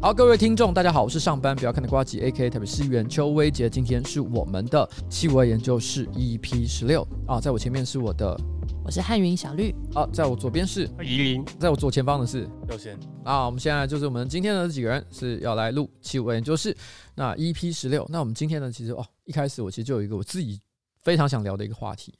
好，各位听众，大家好，我是上班不要看的瓜吉，A.K.A. 台北市议员邱威杰。今天是我们的气味研究室 EP 十六啊，在我前面是我的，我是汉云小绿啊，在我左边是宜林，在我左前方的是右贤啊。我们现在就是我们今天的这几个人是要来录气味研究室，那 EP 十六，那我们今天呢，其实哦，一开始我其实就有一个我自己非常想聊的一个话题。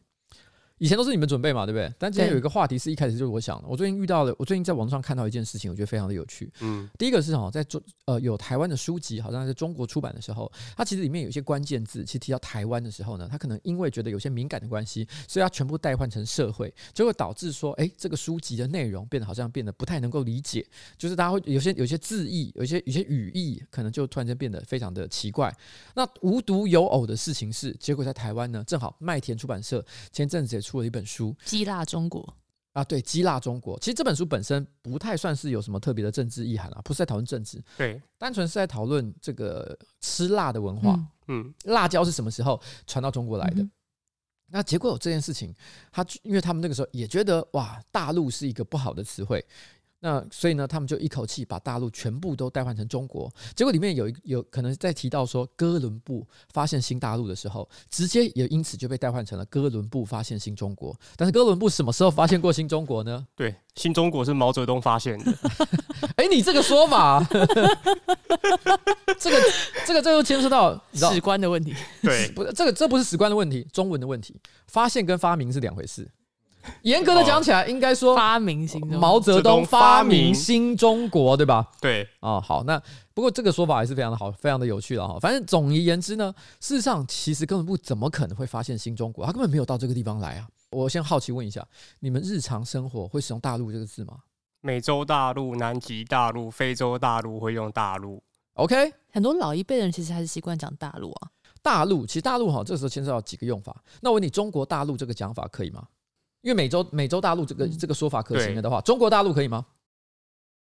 以前都是你们准备嘛，对不对？但今天有一个话题是一开始就是我想的。我最近遇到了，我最近在网上看到一件事情，我觉得非常的有趣。嗯，第一个是哈，在中呃有台湾的书籍，好像在中国出版的时候，它其实里面有一些关键字，其实提到台湾的时候呢，它可能因为觉得有些敏感的关系，所以它全部代换成社会，就会导致说，哎，这个书籍的内容变得好像变得不太能够理解，就是大家会有些有些字义，有些有些语义，可能就突然间变得非常的奇怪。那无独有偶的事情是，结果在台湾呢，正好麦田出版社前阵子也出了一本书。激辣中国啊，对，激辣中国。其实这本书本身不太算是有什么特别的政治意涵啊，不是在讨论政治，对，单纯是在讨论这个吃辣的文化。嗯，嗯，辣椒是什么时候传到中国来的？嗯、那结果有这件事情，他因为他们那个时候也觉得哇，大陆是一个不好的词汇。那所以呢，他们就一口气把大陆全部都代换成中国。结果里面有一有可能在提到说，哥伦布发现新大陆的时候，直接也因此就被代换成了哥伦布发现新中国。但是哥伦布什么时候发现过新中国呢？对，新中国是毛泽东发现的。哎、欸，你这个说法，这个这个这又牵涉到史观的问题。对，不是这个这不是史观的问题，中文的问题。发现跟发明是两回事。严格的讲起来，应该说发明新毛泽东发明新中国，对吧？对啊、哦，好，那不过这个说法还是非常的好，非常的有趣了哈。反正总而言之呢，事实上其实根本不怎么可能会发现新中国，他根本没有到这个地方来啊。我先好奇问一下，你们日常生活会使用“大陆”这个字吗？美洲大陆、南极大陆、非洲大陆会用“大陆” OK，很多老一辈人其实还是习惯讲“大陆”啊。大陆其实大陆哈，这个时候牵涉到几个用法。那我问你，中国大陆这个讲法可以吗？因为美洲美洲大陆这个这个说法可行了的话，中国大陆可以吗？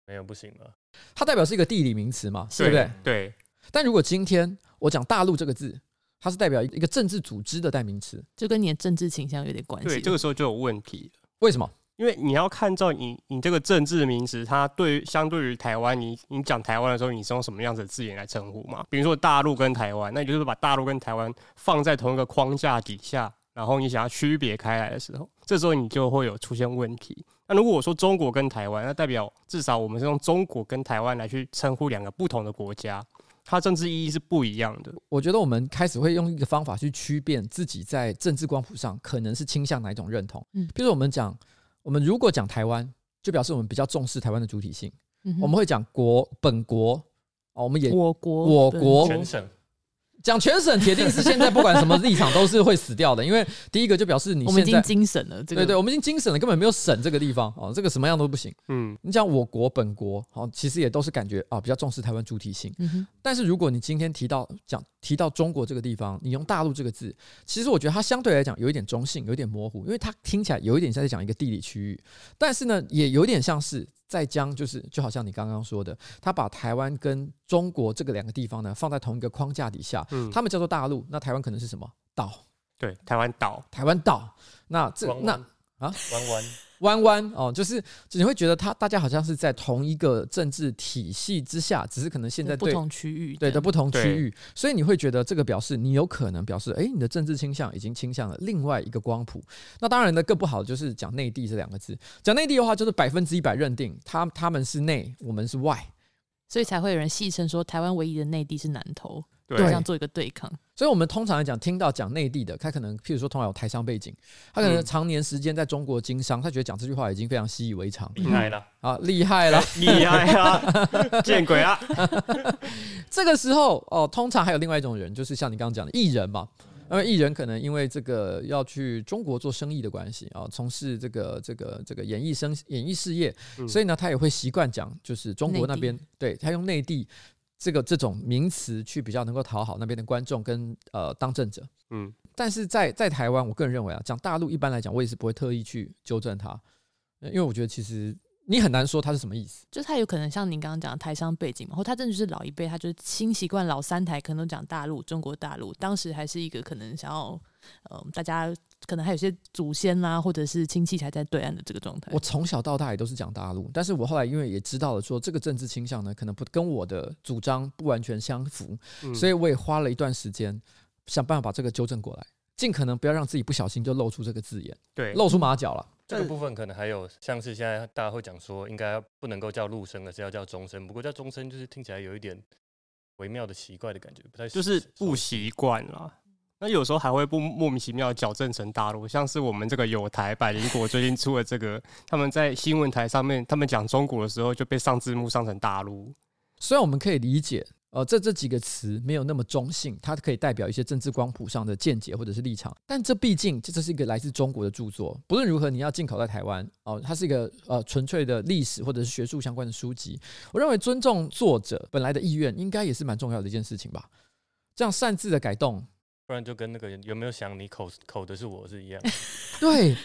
没有不行了。它代表是一个地理名词嘛，对不对？对。但如果今天我讲大陆这个字，它是代表一个政治组织的代名词，就跟你的政治倾向有点关系。对，这个时候就有问题。为什么？因为你要看照你你这个政治名词，它对于相对于台湾，你你讲台湾的时候，你是用什么样子的字眼来称呼嘛？比如说大陆跟台湾，那也就是把大陆跟台湾放在同一个框架底下。然后你想要区别开来的时候，这时候你就会有出现问题。那如果我说中国跟台湾，那代表至少我们是用中国跟台湾来去称呼两个不同的国家，它政治意义是不一样的。我觉得我们开始会用一个方法去区辨自己在政治光谱上可能是倾向哪一种认同。嗯，比如我们讲，我们如果讲台湾，就表示我们比较重视台湾的主体性。嗯，我们会讲国本国哦，我们也我国我国全省。讲全省铁定是现在不管什么立场都是会死掉的，因为第一个就表示你现在我们已经精神了，这个、对对，我们已经精神了，根本没有省这个地方哦，这个什么样都不行。嗯，你讲我国本国哦，其实也都是感觉啊比较重视台湾主体性。嗯，但是如果你今天提到讲提到中国这个地方，你用大陆这个字，其实我觉得它相对来讲有一点中性，有一点模糊，因为它听起来有一点像在讲一个地理区域，但是呢，也有点像是。在将就是就好像你刚刚说的，他把台湾跟中国这个两个地方呢放在同一个框架底下，嗯，他们叫做大陆，那台湾可能是什么岛？对，台湾岛，台湾岛。那这那啊，弯弯。弯弯哦，就是你会觉得他大家好像是在同一个政治体系之下，只是可能现在不同区域对的不同区域，所以你会觉得这个表示你有可能表示，哎，你的政治倾向已经倾向了另外一个光谱。那当然呢，更不好的就是讲内地这两个字，讲内地的话就是百分之一百认定他他们是内，我们是外，所以才会有人戏称说台湾唯一的内地是南投。对，这样做一个对抗，所以我们通常来讲，听到讲内地的，他可能譬如说，通常有台商背景，他可能常年时间在中国经商，他觉得讲这句话已经非常习以为常，厉害了。啊，厉害了，厉害了，见鬼了！这个时候哦，通常还有另外一种人，就是像你刚刚讲的艺人嘛，因为艺人可能因为这个要去中国做生意的关系啊，从事这个这个这个演艺生演艺事业，所以呢，他也会习惯讲，就是中国那边，对，他用内地。这个这种名词去比较能够讨好那边的观众跟呃当政者，嗯，但是在在台湾，我个人认为啊，讲大陆一般来讲，我也是不会特意去纠正它，因为我觉得其实你很难说他是什么意思。就他有可能像您刚刚讲的台商背景嘛，或他真的就是老一辈，他就是新习惯老三台，可能都讲大陆、中国大陆。当时还是一个可能想要，嗯、呃，大家可能还有些祖先啦、啊，或者是亲戚才在对岸的这个状态。我从小到大也都是讲大陆，但是我后来因为也知道了说这个政治倾向呢，可能不跟我的主张不完全相符，嗯、所以我也花了一段时间想办法把这个纠正过来，尽可能不要让自己不小心就露出这个字眼，对，露出马脚了。这个部分可能还有像是现在大家会讲说，应该不能够叫陆生，而是要叫中生。不过叫中生就是听起来有一点微妙的奇怪的感觉，不太就是不习惯了。那有时候还会不莫名其妙矫正成大陆，像是我们这个友台百灵果最近出了这个，他们在新闻台上面，他们讲中国的时候就被上字幕上成大陆。虽然我们可以理解。呃，这这几个词没有那么中性，它可以代表一些政治光谱上的见解或者是立场，但这毕竟这这是一个来自中国的著作，不论如何，你要进口在台湾哦、呃，它是一个呃纯粹的历史或者是学术相关的书籍，我认为尊重作者本来的意愿，应该也是蛮重要的一件事情吧，这样擅自的改动。不然就跟那个有没有想你口口的是我是一样，对，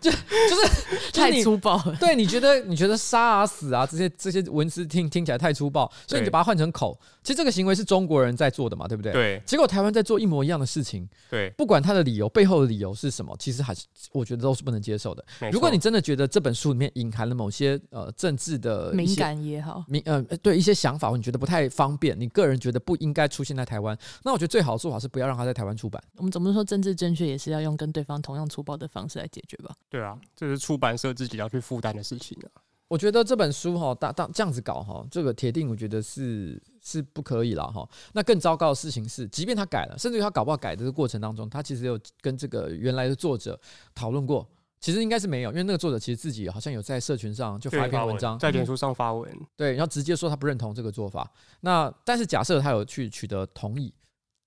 就就是太粗暴了。对，你觉得你觉得杀啊死啊这些这些文字听听起来太粗暴，所以你就把它换成口。其实这个行为是中国人在做的嘛，对不对？对。结果台湾在做一模一样的事情，对。不管他的理由背后的理由是什么，其实还是我觉得都是不能接受的。如果你真的觉得这本书里面隐含了某些呃政治的敏感也好，敏呃对一些想法，你觉得不太方便，你个人觉得不应该出现在台湾，那我觉得最好的做法是不要让他在。台湾出版，我们总不能说政治正确也是要用跟对方同样粗暴的方式来解决吧？对啊，这是出版社自己要去负担的事情啊。我觉得这本书哈，大大这样子搞哈，这个铁定我觉得是是不可以了哈。那更糟糕的事情是，即便他改了，甚至于他搞不好改的这个过程当中，他其实有跟这个原来的作者讨论过，其实应该是没有，因为那个作者其实自己好像有在社群上就发一篇文章，在脸书上发文，对，然后直接说他不认同这个做法。那但是假设他有去取得同意。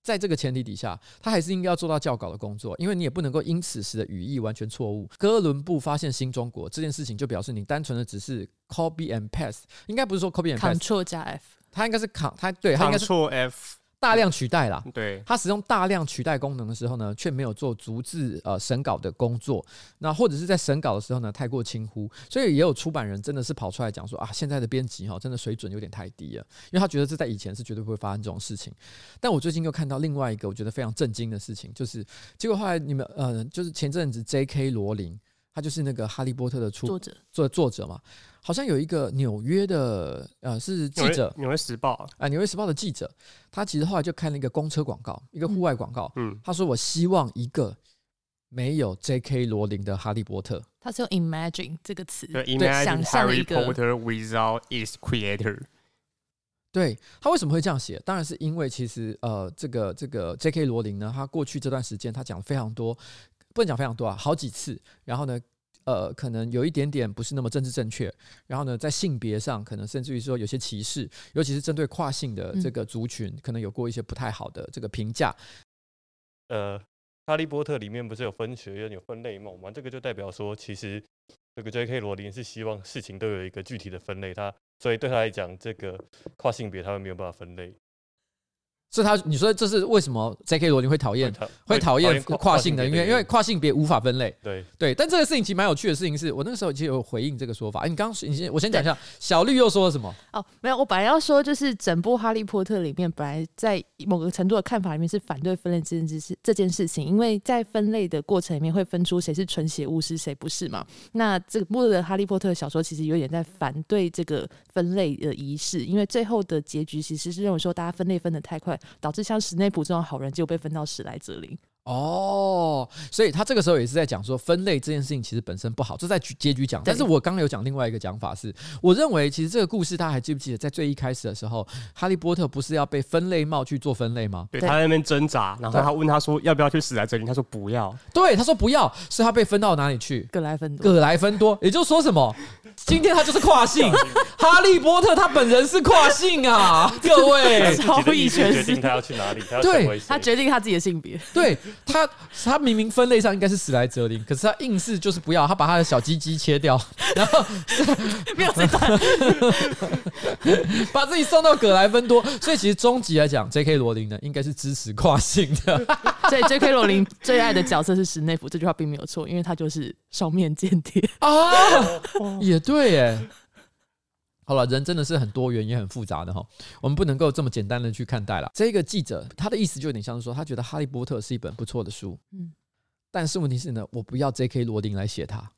在这个前提底下，他还是应该要做到校稿的工作，因为你也不能够因此时的语义完全错误。哥伦布发现新中国这件事情，就表示你单纯的只是 copy and paste，应该不是说 copy and paste，Ctrl 加 F，他应该是 Ctrl，他对，他应该是 Ctrl F。大量取代啦，对，他使用大量取代功能的时候呢，却没有做逐字呃审稿的工作，那或者是在审稿的时候呢，太过轻忽，所以也有出版人真的是跑出来讲说啊，现在的编辑哈，真的水准有点太低了，因为他觉得这在以前是绝对不会发生这种事情。但我最近又看到另外一个我觉得非常震惊的事情，就是结果后来你们呃，就是前阵子 J.K. 罗琳，他就是那个哈利波特的出作者，作作者嘛。好像有一个纽约的呃是记者，纽约时报啊，纽约时报的记者，他其实后来就看了一个公车广告，一个户外广告，嗯，他说我希望一个没有 J.K. 罗琳的哈利波特，他是用 imagine 这个词，对，imagine 想象一个 Harry Potter without its creator，对，他为什么会这样写？当然是因为其实呃这个这个 J.K. 罗琳呢，他过去这段时间他讲了非常多，不能讲非常多啊，好几次，然后呢。呃，可能有一点点不是那么政治正确，然后呢，在性别上，可能甚至于说有些歧视，尤其是针对跨性的这个族群，可能有过一些不太好的这个评价。呃，哈利波特里面不是有分学院、有分类梦吗？这个就代表说，其实这个 J.K. 罗琳是希望事情都有一个具体的分类，他所以对他来讲，这个跨性别他们没有办法分类。是他，你说这是为什么？J.K. 罗琳会讨厌，会讨厌跨性的，因为因为跨性别无法分类。对对，但这个事情其实蛮有趣的事情是，我那个时候其实有回应这个说法。哎你刚刚，你先，我先讲一下，小绿又说了什么？哦，没有，我本来要说就是整部《哈利波特》里面，本来在某个程度的看法里面是反对分类这件事这件事情，因为在分类的过程里面会分出谁是纯血巫师，谁不是嘛。那这个部的《哈利波特》小说其实有点在反对这个分类的仪式，因为最后的结局其实是认为说大家分类分得太快，导致像史。内普这种好人就被分到史莱哲林哦，所以他这个时候也是在讲说分类这件事情其实本身不好，这在结局讲。但是我刚刚有讲另外一个讲法是，我认为其实这个故事大家还记不记得，在最一开始的时候，哈利波特不是要被分类帽去做分类吗？对，他在那边挣扎，然后他问他说要不要去死在这里，他说不要。对，他说不要，是他被分到哪里去？葛莱芬多。葛莱芬多，也就是说什么？今天他就是跨性，哈利波特他本人是跨性啊，各位，超意全决定他要去哪里，他要对，他决定他自己的性别，对他，他明明分类上应该是史莱哲林，可是他硬是就是不要，他把他的小鸡鸡切掉，然后没有这段，把自己送到葛莱芬多，所以其实终极来讲，J.K. 罗琳呢应该是支持跨性的。所以 J.K. 罗琳最爱的角色是史内夫，这句话并没有错，因为他就是双面间谍啊，也对耶。好了，人真的是很多元也很复杂的哈，我们不能够这么简单的去看待了。这个记者他的意思就有点像是说，他觉得《哈利波特》是一本不错的书，嗯，但是问题是呢，我不要 J.K. 罗琳来写它。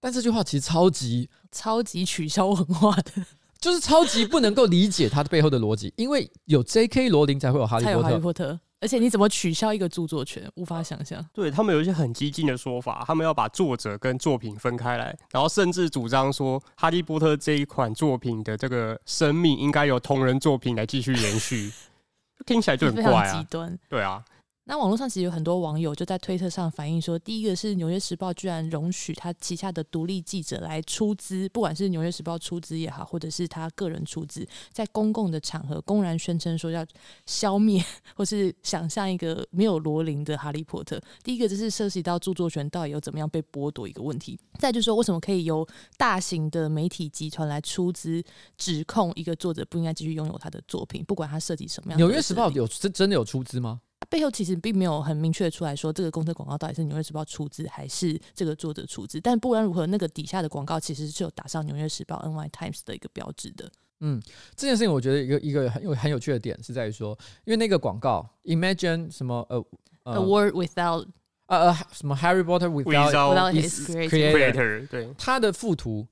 但这句话其实超级超级取消文化的，就是超级不能够理解它的背后的逻辑，因为有 J.K. 罗琳才会有哈利波特。而且你怎么取消一个著作权？无法想象。对，他们有一些很激进的说法，他们要把作者跟作品分开来，然后甚至主张说，哈利波特这一款作品的这个生命应该由同人作品来继续延续，听起来就很怪啊，极端。对啊。那网络上其实有很多网友就在推特上反映说，第一个是《纽约时报》居然容许他旗下的独立记者来出资，不管是《纽约时报》出资也好，或者是他个人出资，在公共的场合公然宣称说要消灭或是想象一个没有罗琳的哈利波特。第一个就是涉及到著作权到底有怎么样被剥夺一个问题。再就是说，为什么可以由大型的媒体集团来出资指控一个作者不应该继续拥有他的作品，不管他涉及什么样的？《纽约时报》有真真的有出资吗？背后其实并没有很明确的出来说，这个公车广告到底是《纽约时报》出资还是这个作者出资。但不管如何，那个底下的广告其实是有打上《纽约时报》NY Times 的一个标志的。嗯，这件事情我觉得一个一个很有很有趣的点是在于说，因为那个广告 Imagine 什么呃、uh, A world without 呃呃什么 Harry Potter without, without his creator, creator 对，他的附图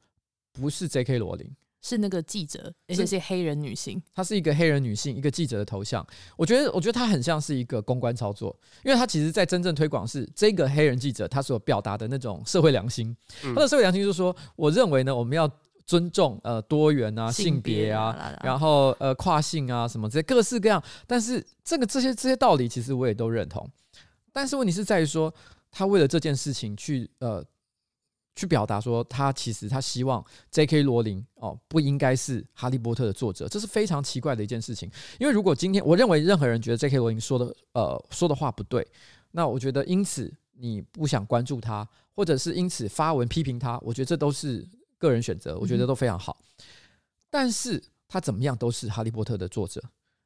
不是 J.K. 罗琳。是那个记者，而且是黑人女性。她是一个黑人女性，一个记者的头像。我觉得，我觉得她很像是一个公关操作，因为她其实，在真正推广是这个黑人记者她所表达的那种社会良心。他的社会良心就是说，我认为呢，我们要尊重呃多元啊、性别啊，然后呃跨性啊什么这些各式各样。但是这个这些这些道理，其实我也都认同。但是问题是在于说，他为了这件事情去呃。去表达说，他其实他希望 J.K. 罗琳哦不应该是哈利波特的作者，这是非常奇怪的一件事情。因为如果今天我认为任何人觉得 J.K. 罗琳说的呃说的话不对，那我觉得因此你不想关注他，或者是因此发文批评他，我觉得这都是个人选择，我觉得都非常好。但是他怎么样都是哈利波特的作者。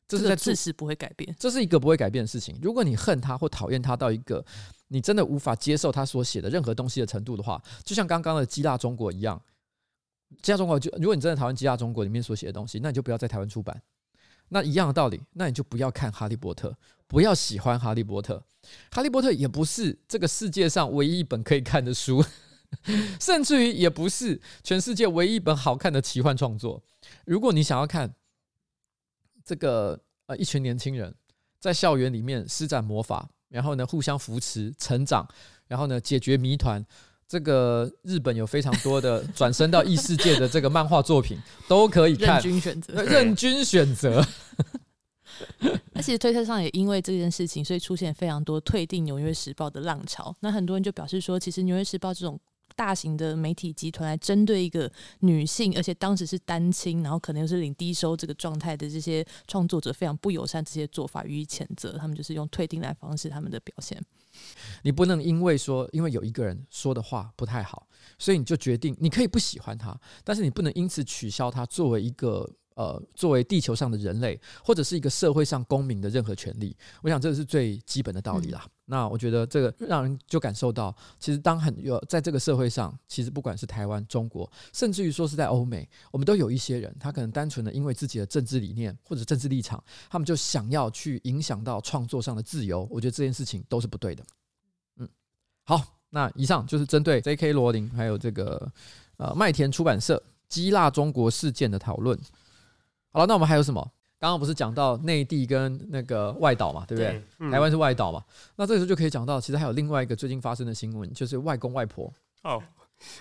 这是在事实不会改变，这是一个不会改变的事情。如果你恨他或讨厌他到一个你真的无法接受他所写的任何东西的程度的话，就像刚刚的《激辣中国》一样，《激辣中国》就如果你真的讨厌《激辣中国》里面所写的东西，那你就不要在台湾出版。那一样的道理，那你就不要看《哈利波特》，不要喜欢《哈利波特》。《哈利波特》也不是这个世界上唯一一本可以看的书，甚至于也不是全世界唯一一本好看的奇幻创作。如果你想要看，这个呃，一群年轻人在校园里面施展魔法，然后呢，互相扶持成长，然后呢，解决谜团。这个日本有非常多的转身到异世界的这个漫画作品，都可以看。任君选择，任君选择。那其实推特上也因为这件事情，所以出现非常多退订《纽约时报》的浪潮。那很多人就表示说，其实《纽约时报》这种。大型的媒体集团来针对一个女性，而且当时是单亲，然后可能又是领低收这个状态的这些创作者，非常不友善，这些做法予以谴责。他们就是用退订来方式他们的表现。你不能因为说，因为有一个人说的话不太好，所以你就决定你可以不喜欢他，但是你不能因此取消他作为一个。呃，作为地球上的人类，或者是一个社会上公民的任何权利，我想这是最基本的道理啦。嗯、那我觉得这个让人就感受到，其实当很有在这个社会上，其实不管是台湾、中国，甚至于说是在欧美，我们都有一些人，他可能单纯的因为自己的政治理念或者政治立场，他们就想要去影响到创作上的自由。我觉得这件事情都是不对的。嗯，好，那以上就是针对 J.K. 罗琳还有这个呃麦田出版社激辣中国事件的讨论。好了，那我们还有什么？刚刚不是讲到内地跟那个外岛嘛，对不对？对嗯、台湾是外岛嘛，那这个时候就可以讲到，其实还有另外一个最近发生的新闻，就是外公外婆。哦，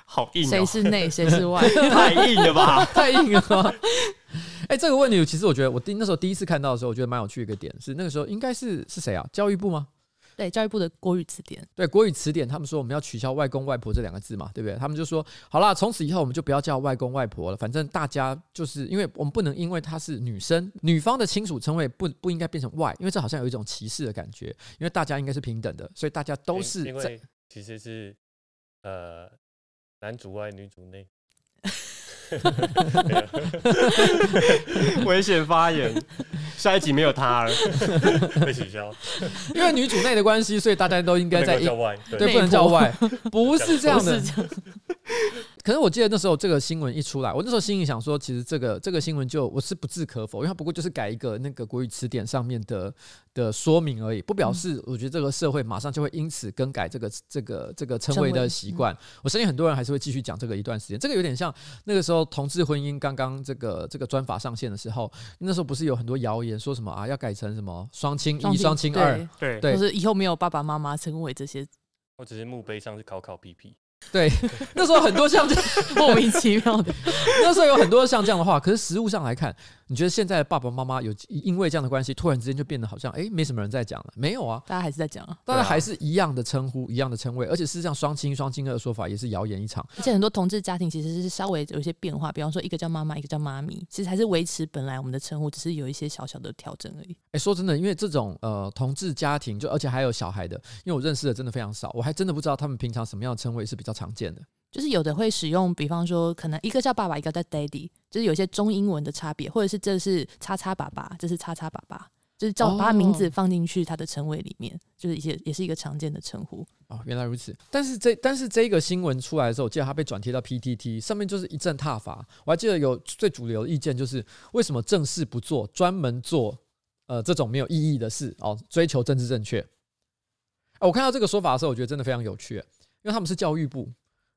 好硬、哦，谁是内，谁是外？太硬了吧，太硬了吧。哎、欸，这个问题其实我觉得，我第那时候第一次看到的时候，我觉得蛮有趣的一个点是，那个时候应该是是谁啊？教育部吗？对，教育部的国语词典，对国语词典，他们说我们要取消“外公外婆”这两个字嘛，对不对？他们就说好啦，从此以后我们就不要叫外公外婆了，反正大家就是因为我们不能因为她是女生，女方的亲属称谓不不应该变成外，因为这好像有一种歧视的感觉，因为大家应该是平等的，所以大家都是因为其实是呃男主外女主内，危险发言。下一集没有他了，被取消。因为女主内的关系，所以大家都应该在叫外，对，不能叫外，不是这样的。可是我记得那时候这个新闻一出来，我那时候心里想说，其实这个这个新闻就我是不置可否，因为它不过就是改一个那个国语词典上面的的说明而已，不表示我觉得这个社会马上就会因此更改这个这个这个称谓的习惯。我相信很多人还是会继续讲这个一段时间。这个有点像那个时候同志婚姻刚刚这个这个专法上线的时候，那时候不是有很多谣言说什么啊要改成什么双亲一、双亲二，对对，就是以后没有爸爸妈妈称谓这些，我只是墓碑上是考考屁屁。对，那时候很多像这样 莫名其妙的，那时候有很多像这样的话。可是实物上来看，你觉得现在爸爸妈妈有因为这样的关系，突然之间就变得好像哎，没什么人在讲了？没有啊，大家还是在讲啊，大家还是一样的称呼，一样的称谓，而且事实上双亲、双亲二的说法也是谣言一场。而且很多同志家庭其实是稍微有一些变化，比方说一个叫妈妈，一个叫妈咪，其实还是维持本来我们的称呼，只是有一些小小的调整而已。哎，说真的，因为这种呃同志家庭，就而且还有小孩的，因为我认识的真的非常少，我还真的不知道他们平常什么样的称谓是比较常见的。就是有的会使用，比方说可能一个叫爸爸，一个叫 daddy，就是有些中英文的差别，或者是这是叉叉爸爸，这是叉叉爸爸，就是叫把他名字放进去他的称谓里面，就是一些也是一个常见的称呼。哦，原来如此。但是这但是这个新闻出来的时候，我记得他被转贴到 PTT 上面，就是一阵挞伐。我还记得有最主流的意见就是，为什么正事不做，专门做呃这种没有意义的事哦，追求政治正确。我看到这个说法的时候，我觉得真的非常有趣，因为他们是教育部。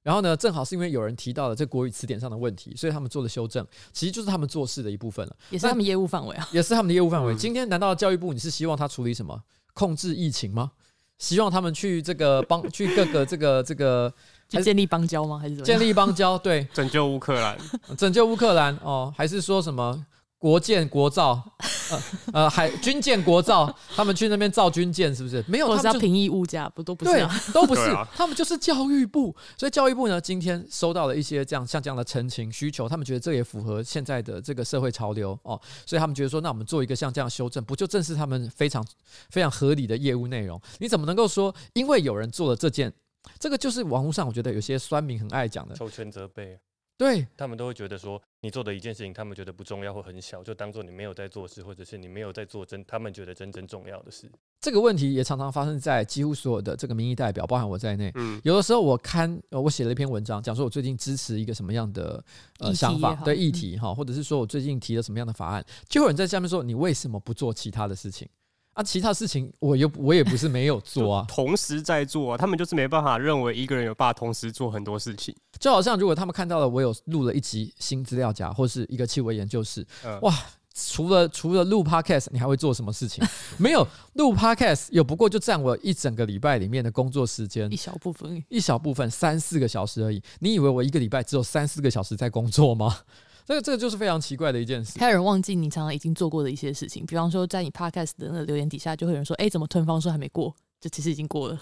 然后呢，正好是因为有人提到了这国语词典上的问题，所以他们做了修正。其实就是他们做事的一部分了，也是他们业务范围啊，也是他们的业务范围。今天难道教育部你是希望他处理什么？控制疫情吗？希望他们去这个帮去各个这个这个去建立邦交吗？还是建立邦交？对，拯救乌克兰，拯救乌克兰哦，还是说什么？国建国造，呃 呃，海军建国造，他们去那边造军舰，是不是？没有，他们是要平抑物价，不都不是、都不是，他们就是教育部。所以教育部呢，今天收到了一些这样像这样的陈情需求，他们觉得这也符合现在的这个社会潮流哦，所以他们觉得说，那我们做一个像这样修正，不就正是他们非常 非常合理的业务内容？你怎么能够说，因为有人做了这件，这个就是网络上我觉得有些酸民很爱讲的，求全责备。对，他们都会觉得说，你做的一件事情，他们觉得不重要或很小，就当做你没有在做事，或者是你没有在做真他们觉得真正重要的事。这个问题也常常发生在几乎所有的这个民意代表，包含我在内。嗯，有的时候我看，我写了一篇文章，讲说我最近支持一个什么样的呃想法，对议题哈，或者是说我最近提了什么样的法案，就有人在下面说，你为什么不做其他的事情？啊，其他事情我又我也不是没有 做啊，同时在做啊，他们就是没办法认为一个人有办法同时做很多事情。就好像如果他们看到了我有录了一集新资料夹，或是一个气味研究室，嗯、哇，除了除了录 podcast，你还会做什么事情？没有录 podcast，有不过就占我一整个礼拜里面的工作时间一小部分，一小部分三四个小时而已。你以为我一个礼拜只有三四个小时在工作吗？这个这个就是非常奇怪的一件事。还有人忘记你常常已经做过的一些事情，比方说在你 podcast 的那个留言底下，就会有人说：“哎，怎么吞方说还没过？”这其实已经过了。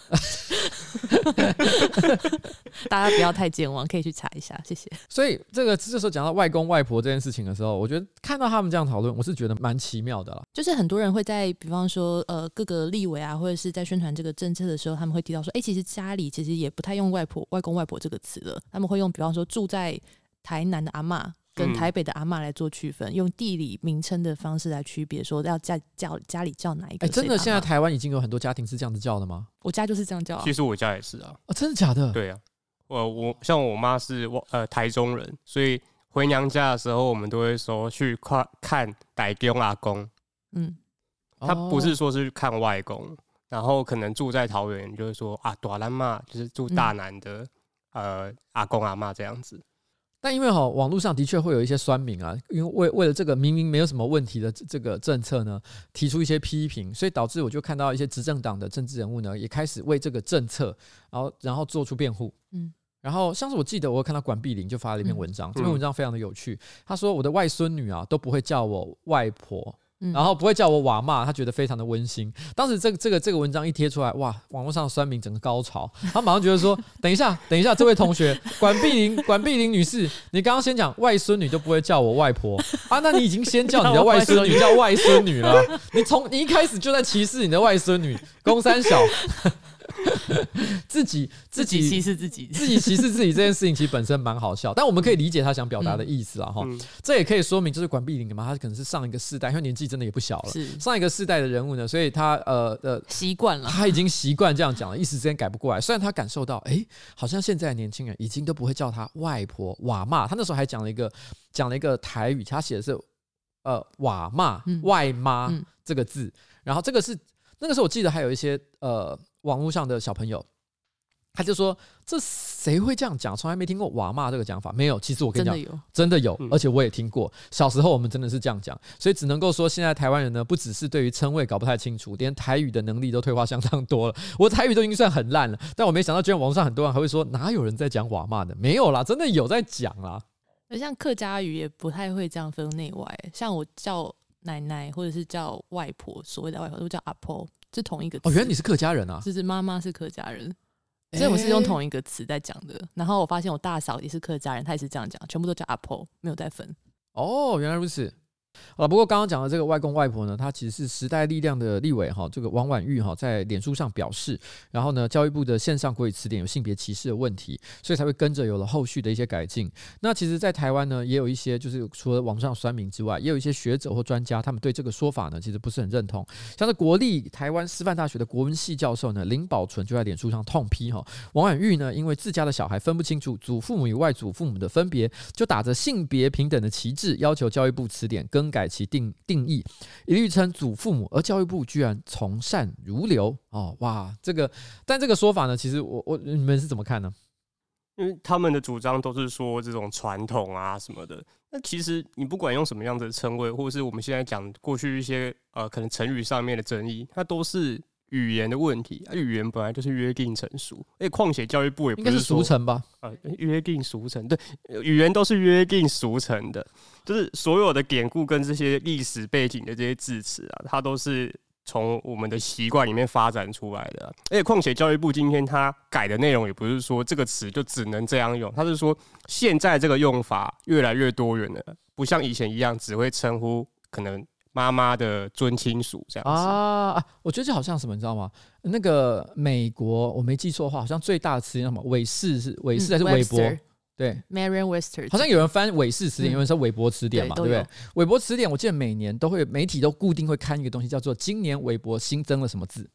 大家不要太健忘，可以去查一下。谢谢。所以这个这时候讲到外公外婆这件事情的时候，我觉得看到他们这样讨论，我是觉得蛮奇妙的了。就是很多人会在，比方说呃各个立委啊，或者是在宣传这个政策的时候，他们会提到说：“哎，其实家里其实也不太用外婆、外公、外婆这个词了，他们会用比方说住在台南的阿嬷。”跟台北的阿嬷来做区分，嗯、用地理名称的方式来区别，说要叫叫家里叫哪一个？哎、欸，真的，现在台湾已经有很多家庭是这样子叫的吗？我家就是这样叫、啊。其实我家也是啊。啊，真的假的？对啊，我我像我妈是呃台中人，所以回娘家的时候，我们都会说去看看台中阿公。嗯，他不是说是去看外公，哦、然后可能住在桃园，就是说啊，大南嘛，就是住大南的、嗯、呃阿公阿妈这样子。但因为哈，网络上的确会有一些酸民啊，因为为为了这个明明没有什么问题的这个政策呢，提出一些批评，所以导致我就看到一些执政党的政治人物呢，也开始为这个政策，然后然后做出辩护。嗯，然后像是我记得我有看到管碧玲就发了一篇文章，这篇文章非常的有趣，他说我的外孙女啊都不会叫我外婆。然后不会叫我瓦骂，他觉得非常的温馨。当时这个这个这个文章一贴出来，哇，网络上的酸民整个高潮，他马上觉得说，等一下，等一下，这位同学管碧玲，管碧玲女士，你刚刚先讲外孙女就不会叫我外婆。啊，那你已经先叫你的外孙女叫外孙女了，你从你一开始就在歧视你的外孙女，公三小。自己自己歧视自己，自己歧视自己这件事情其实本身蛮好笑，但我们可以理解他想表达的意思啊哈。嗯、这也可以说明就是管碧玲嘛，他可能是上一个世代，因为年纪真的也不小了，上一个世代的人物呢，所以他呃呃习惯了，他已经习惯这样讲了，一时之间改不过来。虽然他感受到，哎，好像现在的年轻人已经都不会叫他外婆瓦妈，他那时候还讲了一个讲了一个台语，他写的是呃瓦妈、嗯、外妈、嗯、这个字，然后这个是那个时候我记得还有一些呃网络上的小朋友。他就说：“这谁会这样讲？从来没听过‘瓦骂’这个讲法。没有，其实我跟你讲，真的有，真的有，而且我也听过。小时候我们真的是这样讲，所以只能够说，现在台湾人呢，不只是对于称谓搞不太清楚，连台语的能力都退化相当多了。我台语都已经算很烂了，但我没想到，居然网上很多人还会说，哪有人在讲‘瓦骂’的？没有啦，真的有在讲啦。像客家语也不太会这样分内外，像我叫奶奶或者是叫外婆，所谓的外婆都叫阿婆，是同一个字。哦，原来你是客家人啊？就是妈妈是客家人。”所以我是用同一个词在讲的，欸、然后我发现我大嫂也是客家人，她也是这样讲，全部都叫阿婆，没有再分。哦，原来如此。啊，不过刚刚讲的这个外公外婆呢，他其实是时代力量的立委哈，这个王婉玉哈，在脸书上表示，然后呢，教育部的线上国语词典有性别歧视的问题，所以才会跟着有了后续的一些改进。那其实，在台湾呢，也有一些就是除了网上酸民之外，也有一些学者或专家，他们对这个说法呢，其实不是很认同。像是国立台湾师范大学的国文系教授呢，林宝纯就在脸书上痛批哈，王婉玉呢，因为自家的小孩分不清楚祖父母与外祖父母的分别，就打着性别平等的旗帜，要求教育部词典跟更改其定。定义一律称祖父母，而教育部居然从善如流哦，哇，这个，但这个说法呢，其实我我你们是怎么看呢？因为他们的主张都是说这种传统啊什么的，那其实你不管用什么样的称谓，或者是我们现在讲过去一些呃可能成语上面的争议，它都是。语言的问题，啊，语言本来就是约定成熟，哎，况且教育部也不是，是俗成吧？啊，约定俗成，对，语言都是约定俗成的，就是所有的典故跟这些历史背景的这些字词啊，它都是从我们的习惯里面发展出来的。而且况且教育部今天它改的内容也不是说这个词就只能这样用，它是说现在这个用法越来越多元了，不像以前一样只会称呼可能。妈妈的尊亲属这样子啊，啊，我觉得这好像什么，你知道吗？那个美国，我没记错的话，好像最大的词典叫什么？韦氏是韦氏还是韦伯？嗯、对，Merriam-Webster，好像有人翻韦氏词典，有人说韦伯词典嘛，对，对不对？韦伯词典，我记得每年都会媒体都固定会看一个东西，叫做今年韦伯新增了什么字。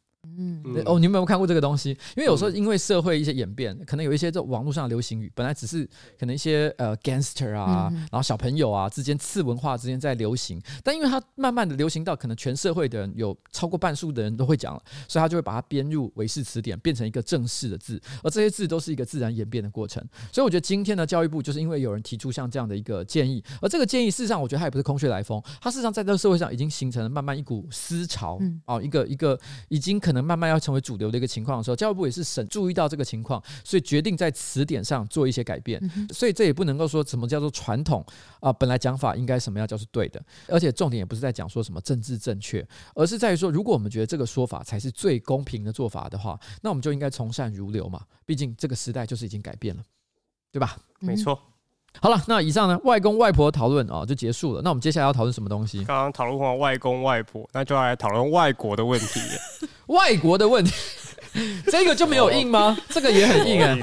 嗯，哦，你有没有看过这个东西？因为有时候因为社会一些演变，可能有一些这网络上的流行语，本来只是可能一些呃 gangster 啊，然后小朋友啊之间次文化之间在流行，但因为它慢慢的流行到可能全社会的人有超过半数的人都会讲了，所以他就会把它编入韦氏词典，变成一个正式的字，而这些字都是一个自然演变的过程。所以我觉得今天的教育部就是因为有人提出像这样的一个建议，而这个建议事实上我觉得它也不是空穴来风，它事实上在这个社会上已经形成了慢慢一股思潮，哦，一个一个已经可能慢慢要成为主。流的一个情况的时候，教育部也是审注意到这个情况，所以决定在词典上做一些改变。所以这也不能够说什么叫做传统啊，本来讲法应该什么样叫是对的，而且重点也不是在讲说什么政治正确，而是在于说，如果我们觉得这个说法才是最公平的做法的话，那我们就应该从善如流嘛。毕竟这个时代就是已经改变了，对吧？没错。好了，那以上呢，外公外婆讨论啊就结束了。那我们接下来要讨论什么东西？刚刚讨论完外公外婆，那就要来讨论外国的问题了。外国的问题，这个就没有硬吗？哦、这个也很硬啊。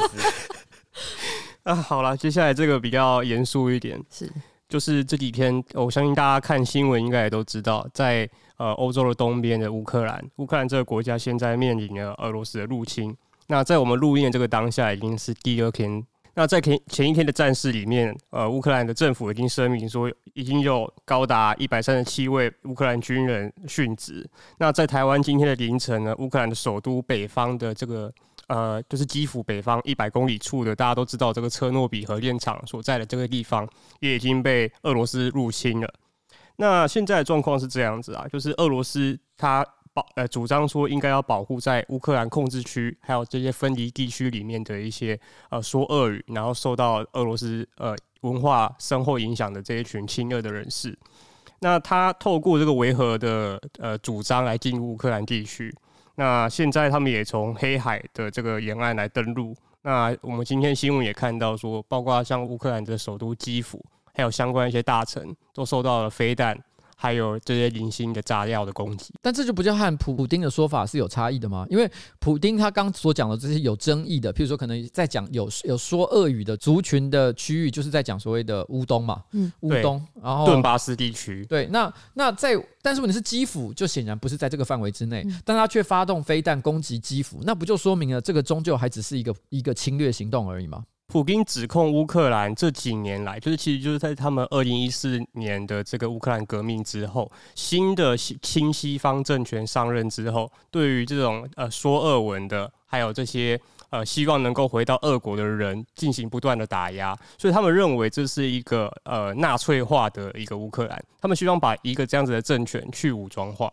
啊，好了，接下来这个比较严肃一点，是就是这几天，我相信大家看新闻应该也都知道，在呃欧洲的东边的乌克兰，乌克兰这个国家现在面临了俄罗斯的入侵。那在我们录音的这个当下，已经是第二天。那在前前一天的战事里面，呃，乌克兰的政府已经声明说，已经有高达一百三十七位乌克兰军人殉职。那在台湾今天的凌晨呢，乌克兰的首都北方的这个呃，就是基辅北方一百公里处的，大家都知道这个车诺比核电厂所在的这个地方，也已经被俄罗斯入侵了。那现在的状况是这样子啊，就是俄罗斯它。呃，主张说应该要保护在乌克兰控制区，还有这些分离地区里面的一些呃说俄语，然后受到俄罗斯呃文化深厚影响的这一群亲俄的人士。那他透过这个维和的呃主张来进入乌克兰地区。那现在他们也从黑海的这个沿岸来登陆。那我们今天新闻也看到说，包括像乌克兰的首都基辅，还有相关一些大臣，都受到了飞弹。还有这些零星的炸药的攻击。但这就不叫和普普丁的说法是有差异的吗？因为普丁他刚所讲的这些有争议的，譬如说可能在讲有有说俄语的族群的区域，就是在讲所谓的乌东嘛，嗯，乌东，然后顿巴斯地区。对，那那在，但是问题是基辅就显然不是在这个范围之内，但他却发动飞弹攻击基辅，那不就说明了这个终究还只是一个一个侵略行动而已吗？普京指控乌克兰这几年来，就是其实就是在他们二零一四年的这个乌克兰革命之后，新的亲西方政权上任之后，对于这种呃说俄文的，还有这些呃希望能够回到俄国的人进行不断的打压，所以他们认为这是一个呃纳粹化的一个乌克兰，他们希望把一个这样子的政权去武装化。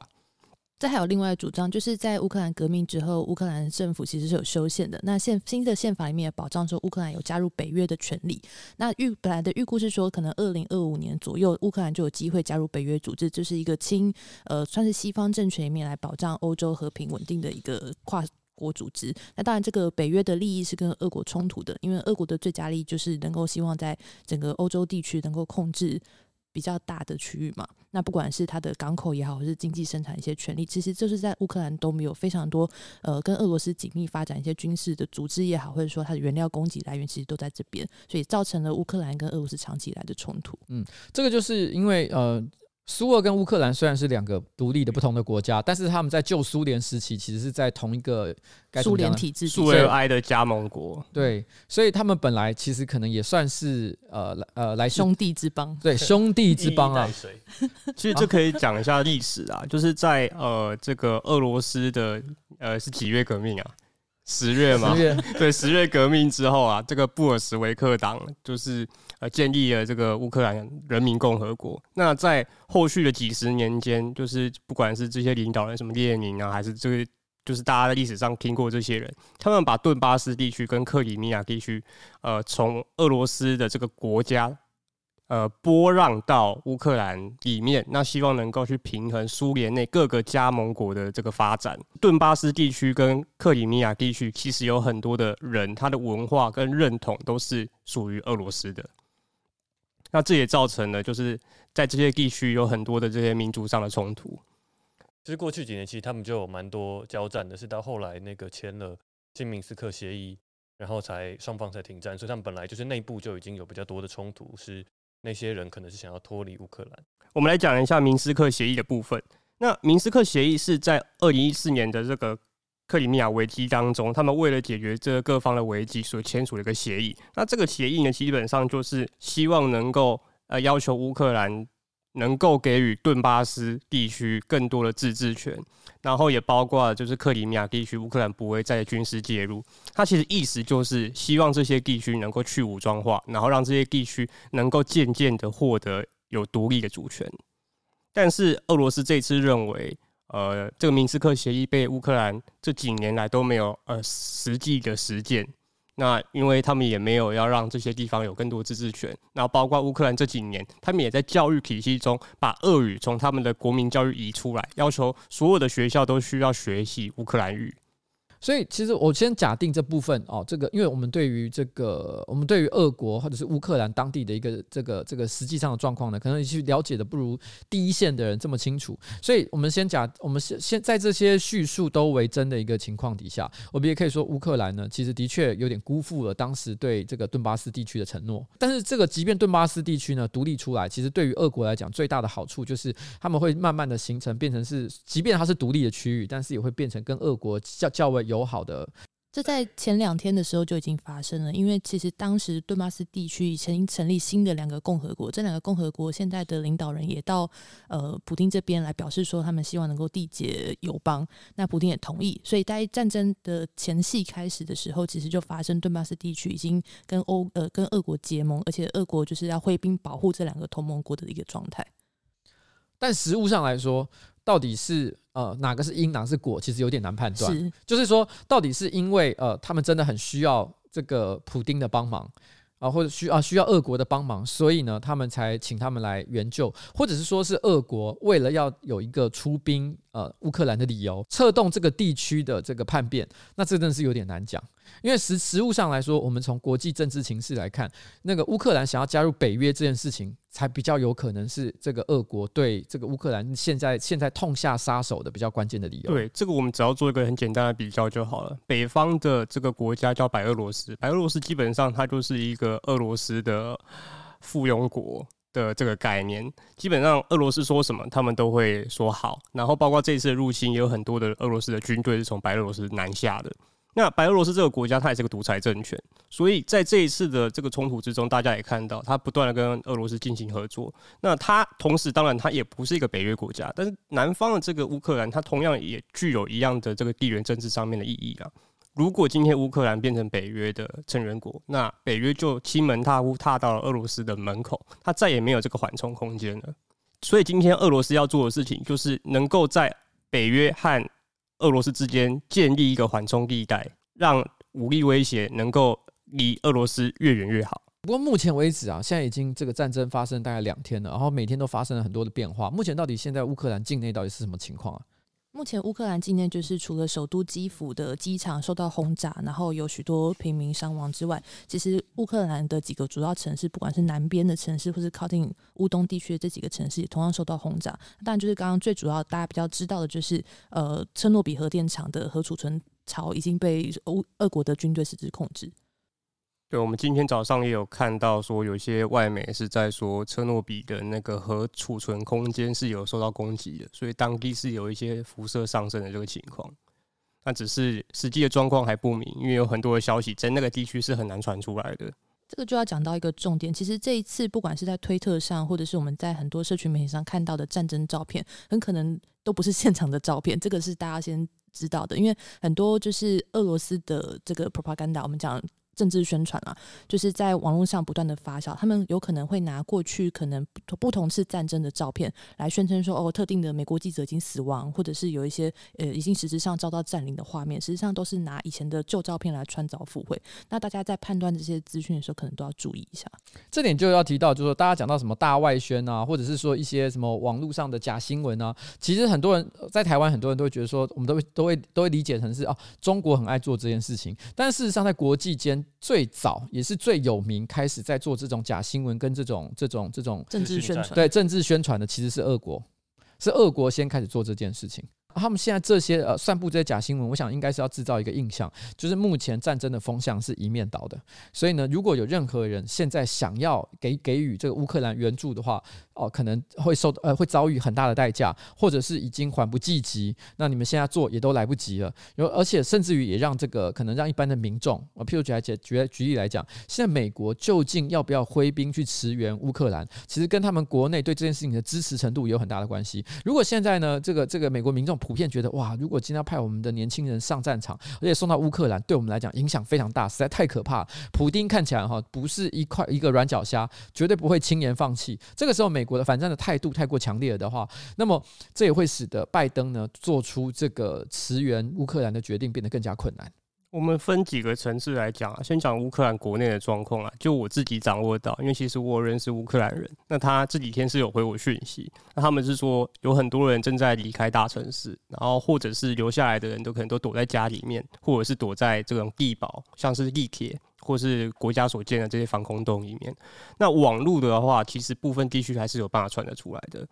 这还有另外的主张，就是在乌克兰革命之后，乌克兰政府其实是有修宪的。那宪新的宪法里面也保障说，乌克兰有加入北约的权利。那预本来的预估是说，可能二零二五年左右，乌克兰就有机会加入北约组织，就是一个亲呃，算是西方政权里面来保障欧洲和平稳定的一个跨国组织。那当然，这个北约的利益是跟俄国冲突的，因为俄国的最佳利益就是能够希望在整个欧洲地区能够控制。比较大的区域嘛，那不管是它的港口也好，或是经济生产一些权利，其实就是在乌克兰都没有非常多呃跟俄罗斯紧密发展一些军事的组织也好，或者说它的原料供给来源其实都在这边，所以造成了乌克兰跟俄罗斯长期以来的冲突。嗯，这个就是因为呃。苏俄跟乌克兰虽然是两个独立的不同的国家，但是他们在旧苏联时期其实是在同一个苏联体制、苏维埃的加盟国。对，所以他们本来其实可能也算是呃呃来兄弟之邦。对，兄弟之邦啊。其实这可以讲一下历史啊，就是在呃这个俄罗斯的呃是几月革命啊？十月嘛，月 对，十月革命之后啊，这个布尔什维克党就是呃建立了这个乌克兰人民共和国。那在后续的几十年间，就是不管是这些领导人，什么列宁啊，还是这个，就是大家在历史上听过这些人，他们把顿巴斯地区跟克里米亚地区，呃，从俄罗斯的这个国家。呃，拨让到乌克兰里面，那希望能够去平衡苏联内各个加盟国的这个发展。顿巴斯地区跟克里米亚地区，其实有很多的人，他的文化跟认同都是属于俄罗斯的。那这也造成了，就是在这些地区有很多的这些民族上的冲突。其实过去几年，其实他们就有蛮多交战的，是到后来那个签了新明斯克协议，然后才双方才停战。所以他们本来就是内部就已经有比较多的冲突，是。那些人可能是想要脱离乌克兰。我们来讲一下明斯克协议的部分。那明斯克协议是在二零一四年的这个克里米亚危机当中，他们为了解决这各方的危机所签署了一个协议。那这个协议呢，基本上就是希望能够呃要求乌克兰。能够给予顿巴斯地区更多的自治权，然后也包括就是克里米亚地区，乌克兰不会再军事介入。它其实意思就是希望这些地区能够去武装化，然后让这些地区能够渐渐的获得有独立的主权。但是俄罗斯这次认为，呃，这个明斯克协议被乌克兰这几年来都没有呃实际的实践。那因为他们也没有要让这些地方有更多自治权，然后包括乌克兰这几年，他们也在教育体系中把俄语从他们的国民教育移出来，要求所有的学校都需要学习乌克兰语。所以，其实我先假定这部分哦，这个，因为我们对于这个，我们对于俄国或者是乌克兰当地的一个这个这个实际上的状况呢，可能去了解的不如第一线的人这么清楚。所以，我们先假，我们先先在这些叙述都为真的一个情况底下，我们也可以说，乌克兰呢，其实的确有点辜负了当时对这个顿巴斯地区的承诺。但是，这个即便顿巴斯地区呢独立出来，其实对于俄国来讲，最大的好处就是他们会慢慢的形成变成是，即便它是独立的区域，但是也会变成跟俄国较较为有友好的。这在前两天的时候就已经发生了，因为其实当时顿巴斯地区已经成立新的两个共和国，这两个共和国现在的领导人也到呃普丁这边来表示说，他们希望能够缔结友邦，那普丁也同意，所以在战争的前戏开始的时候，其实就发生顿巴斯地区已经跟欧呃跟俄国结盟，而且俄国就是要挥兵保护这两个同盟国的一个状态。但实物上来说，到底是呃哪个是因，哪个是果，其实有点难判断。是就是说，到底是因为呃他们真的很需要这个普丁的帮忙啊、呃，或者需啊需要俄国的帮忙，所以呢他们才请他们来援救，或者是说是俄国为了要有一个出兵呃乌克兰的理由，策动这个地区的这个叛变，那这真的是有点难讲。因为实实物上来说，我们从国际政治情势来看，那个乌克兰想要加入北约这件事情，才比较有可能是这个俄国对这个乌克兰现在现在痛下杀手的比较关键的理由。对，这个我们只要做一个很简单的比较就好了。北方的这个国家叫白俄罗斯，白俄罗斯基本上它就是一个俄罗斯的附庸国的这个概念，基本上俄罗斯说什么，他们都会说好。然后包括这一次的入侵，也有很多的俄罗斯的军队是从白俄罗斯南下的。那白俄罗斯这个国家，它也是个独裁政权，所以在这一次的这个冲突之中，大家也看到，它不断的跟俄罗斯进行合作。那它同时，当然它也不是一个北约国家，但是南方的这个乌克兰，它同样也具有一样的这个地缘政治上面的意义啊。如果今天乌克兰变成北约的成员国，那北约就欺门踏户，踏到了俄罗斯的门口，它再也没有这个缓冲空间了。所以今天俄罗斯要做的事情，就是能够在北约和俄罗斯之间建立一个缓冲地带，让武力威胁能够离俄罗斯越远越好。不过目前为止啊，现在已经这个战争发生大概两天了，然后每天都发生了很多的变化。目前到底现在乌克兰境内到底是什么情况啊？目前乌克兰境内就是除了首都基辅的机场受到轰炸，然后有许多平民伤亡之外，其实乌克兰的几个主要城市，不管是南边的城市，或是靠近乌东地区的这几个城市，也同样受到轰炸。当然，就是刚刚最主要大家比较知道的，就是呃，车诺比核电厂的核储存槽已经被俄俄国的军队实质控制。对，我们今天早上也有看到说，有些外媒是在说车诺比的那个核储存空间是有受到攻击的，所以当地是有一些辐射上升的这个情况。那只是实际的状况还不明，因为有很多的消息在那个地区是很难传出来的。这个就要讲到一个重点，其实这一次不管是在推特上，或者是我们在很多社群媒体上看到的战争照片，很可能都不是现场的照片。这个是大家先知道的，因为很多就是俄罗斯的这个 propaganda，我们讲。政治宣传啊，就是在网络上不断的发酵，他们有可能会拿过去可能不同次战争的照片来宣称说，哦，特定的美国记者已经死亡，或者是有一些呃已经实质上遭到占领的画面，实际上都是拿以前的旧照片来穿凿附会。那大家在判断这些资讯的时候，可能都要注意一下。这点就要提到，就是说大家讲到什么大外宣啊，或者是说一些什么网络上的假新闻啊，其实很多人在台湾，很多人都会觉得说，我们都会都会都会理解成是哦，中国很爱做这件事情，但事实上在国际间。最早也是最有名，开始在做这种假新闻跟这种这种这种政治宣传，对政治宣传的其实是俄国，是俄国先开始做这件事情。他们现在这些呃散布这些假新闻，我想应该是要制造一个印象，就是目前战争的风向是一面倒的。所以呢，如果有任何人现在想要给给予这个乌克兰援助的话，哦，可能会受呃会遭遇很大的代价，或者是已经缓不济急。那你们现在做也都来不及了。有而且甚至于也让这个可能让一般的民众，呃，譬如举来举举举例来讲，现在美国究竟要不要挥兵去驰援乌克兰？其实跟他们国内对这件事情的支持程度有很大的关系。如果现在呢，这个这个美国民众普遍觉得哇，如果今天派我们的年轻人上战场，而且送到乌克兰，对我们来讲影响非常大，实在太可怕。普丁看起来哈不是一块一个软脚虾，绝对不会轻言放弃。这个时候美国的反战的态度太过强烈的话，那么这也会使得拜登呢做出这个驰援乌克兰的决定变得更加困难。我们分几个层次来讲啊，先讲乌克兰国内的状况啊，就我自己掌握到，因为其实我认识乌克兰人，那他这几天是有回我讯息，那他们是说有很多人正在离开大城市，然后或者是留下来的人都可能都躲在家里面，或者是躲在这种地堡，像是地铁或是国家所建的这些防空洞里面。那网络的话，其实部分地区还是有办法传得出来的。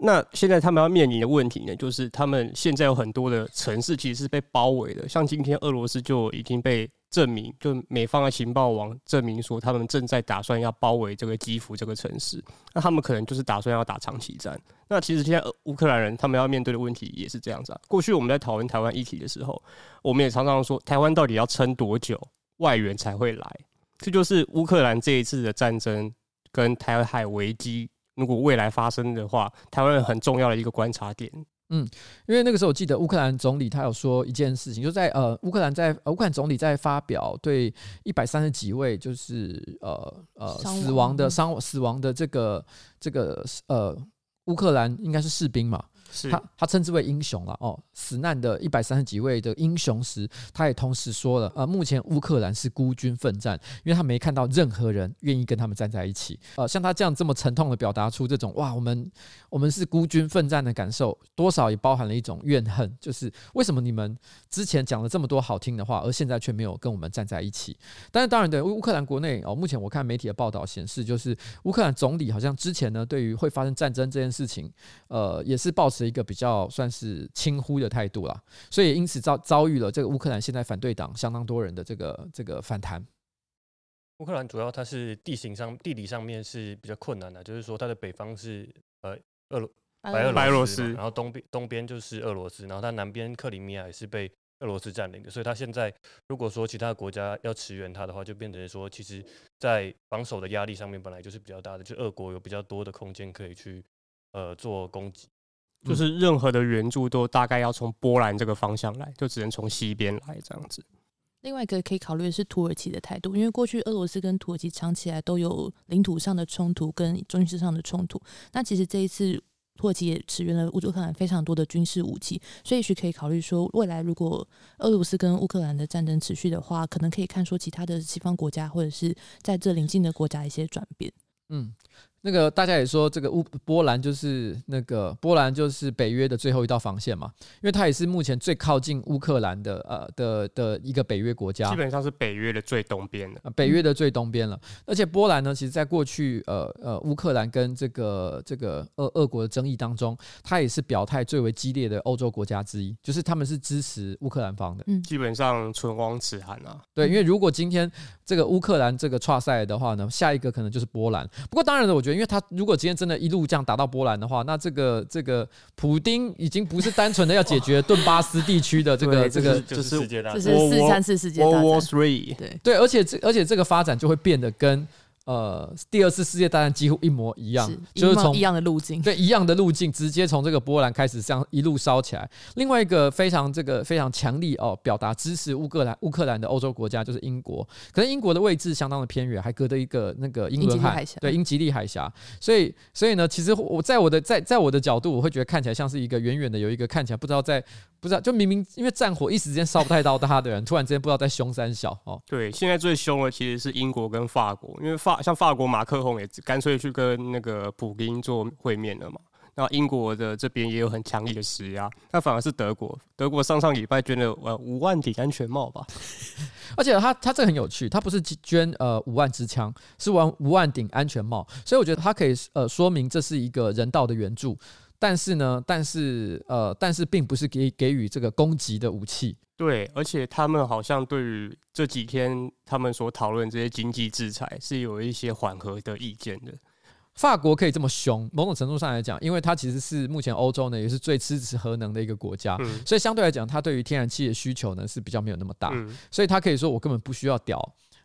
那现在他们要面临的问题呢，就是他们现在有很多的城市其实是被包围的，像今天俄罗斯就已经被证明，就美方的情报网证明说，他们正在打算要包围这个基辅这个城市，那他们可能就是打算要打长期战。那其实现在乌克兰人他们要面对的问题也是这样子啊。过去我们在讨论台湾议题的时候，我们也常常说，台湾到底要撑多久，外援才会来？这就是乌克兰这一次的战争跟台海危机。如果未来发生的话，台湾很重要的一个观察点。嗯，因为那个时候我记得乌克兰总理他有说一件事情，就在呃乌克兰在乌克兰总理在发表对一百三十几位就是呃呃死亡的伤死亡的这个这个呃乌克兰应该是士兵嘛。他他称之为英雄了哦，死难的一百三十几位的英雄时，他也同时说了，呃，目前乌克兰是孤军奋战，因为他没看到任何人愿意跟他们站在一起。呃，像他这样这么沉痛的表达出这种哇，我们我们是孤军奋战的感受，多少也包含了一种怨恨，就是为什么你们之前讲了这么多好听的话，而现在却没有跟我们站在一起？但是当然的，乌克兰国内哦，目前我看媒体的报道显示，就是乌克兰总理好像之前呢，对于会发生战争这件事情，呃，也是抱持一个比较算是轻忽的态度啦，所以因此遭遭遇了这个乌克兰现在反对党相当多人的这个这个反弹。乌克兰主要它是地形上地理上面是比较困难的，就是说它的北方是呃俄罗白俄罗斯，然后东边东边就是俄罗斯，然后它南边克里米亚也是被俄罗斯占领的，所以它现在如果说其他国家要驰援它的话，就变成说其实在防守的压力上面本来就是比较大的，就俄国有比较多的空间可以去呃做攻击。就是任何的援助都大概要从波兰这个方向来，就只能从西边来这样子。另外一个可以考虑的是土耳其的态度，因为过去俄罗斯跟土耳其长期来都有领土上的冲突跟军事上的冲突。那其实这一次土耳其也驰援了乌克兰非常多的军事武器，所以也许可以考虑说，未来如果俄罗斯跟乌克兰的战争持续的话，可能可以看说其他的西方国家或者是在这邻近的国家一些转变。嗯。那个大家也说，这个乌波兰就是那个波兰就是北约的最后一道防线嘛，因为它也是目前最靠近乌克兰的呃的的一个北约国家，基本上是北约的最东边了，北约的最东边了。而且波兰呢，其实在过去呃呃乌克兰跟这个这个俄俄国的争议当中，它也是表态最为激烈的欧洲国家之一，就是他们是支持乌克兰方的，嗯基本上唇亡齿寒啊。对，因为如果今天这个乌克兰这个挫赛的话呢，下一个可能就是波兰。不过当然了，我觉得。因为他如果今天真的一路这样打到波兰的话，那这个这个普丁已经不是单纯的要解决顿巴斯地区的这个这个，就是世界大战，这是四三次世界大战，对对，而且这而且这个发展就会变得跟。呃，第二次世界大战几乎一模一样，是就是从一样的路径，对一样的路径，直接从这个波兰开始，这样一路烧起来。另外一个非常这个非常强力哦，表达支持乌克兰乌克兰的欧洲国家就是英国，可是英国的位置相当的偏远，还隔着一个那个英伦海峡，对英吉利海峡，所以所以呢，其实我在我的在在我的角度，我会觉得看起来像是一个远远的有一个看起来不知道在不知道就明明因为战火一时间烧不太到他的人，突然之间不知道在凶三小哦。对，现在最凶的其实是英国跟法国，因为法。像法国马克宏也干脆去跟那个普京做会面了嘛。那英国的这边也有很强烈的施压，那反而是德国，德国上上礼拜捐了呃五万顶安全帽吧。而且他他这个很有趣，他不是捐呃五万支枪，是玩五万顶安全帽。所以我觉得他可以呃说明这是一个人道的援助，但是呢，但是呃，但是并不是给给予这个攻击的武器。对，而且他们好像对于这几天他们所讨论这些经济制裁是有一些缓和的意见的。法国可以这么凶，某种程度上来讲，因为它其实是目前欧洲呢也是最支持核能的一个国家，嗯、所以相对来讲，它对于天然气的需求呢是比较没有那么大，嗯、所以它可以说我根本不需要屌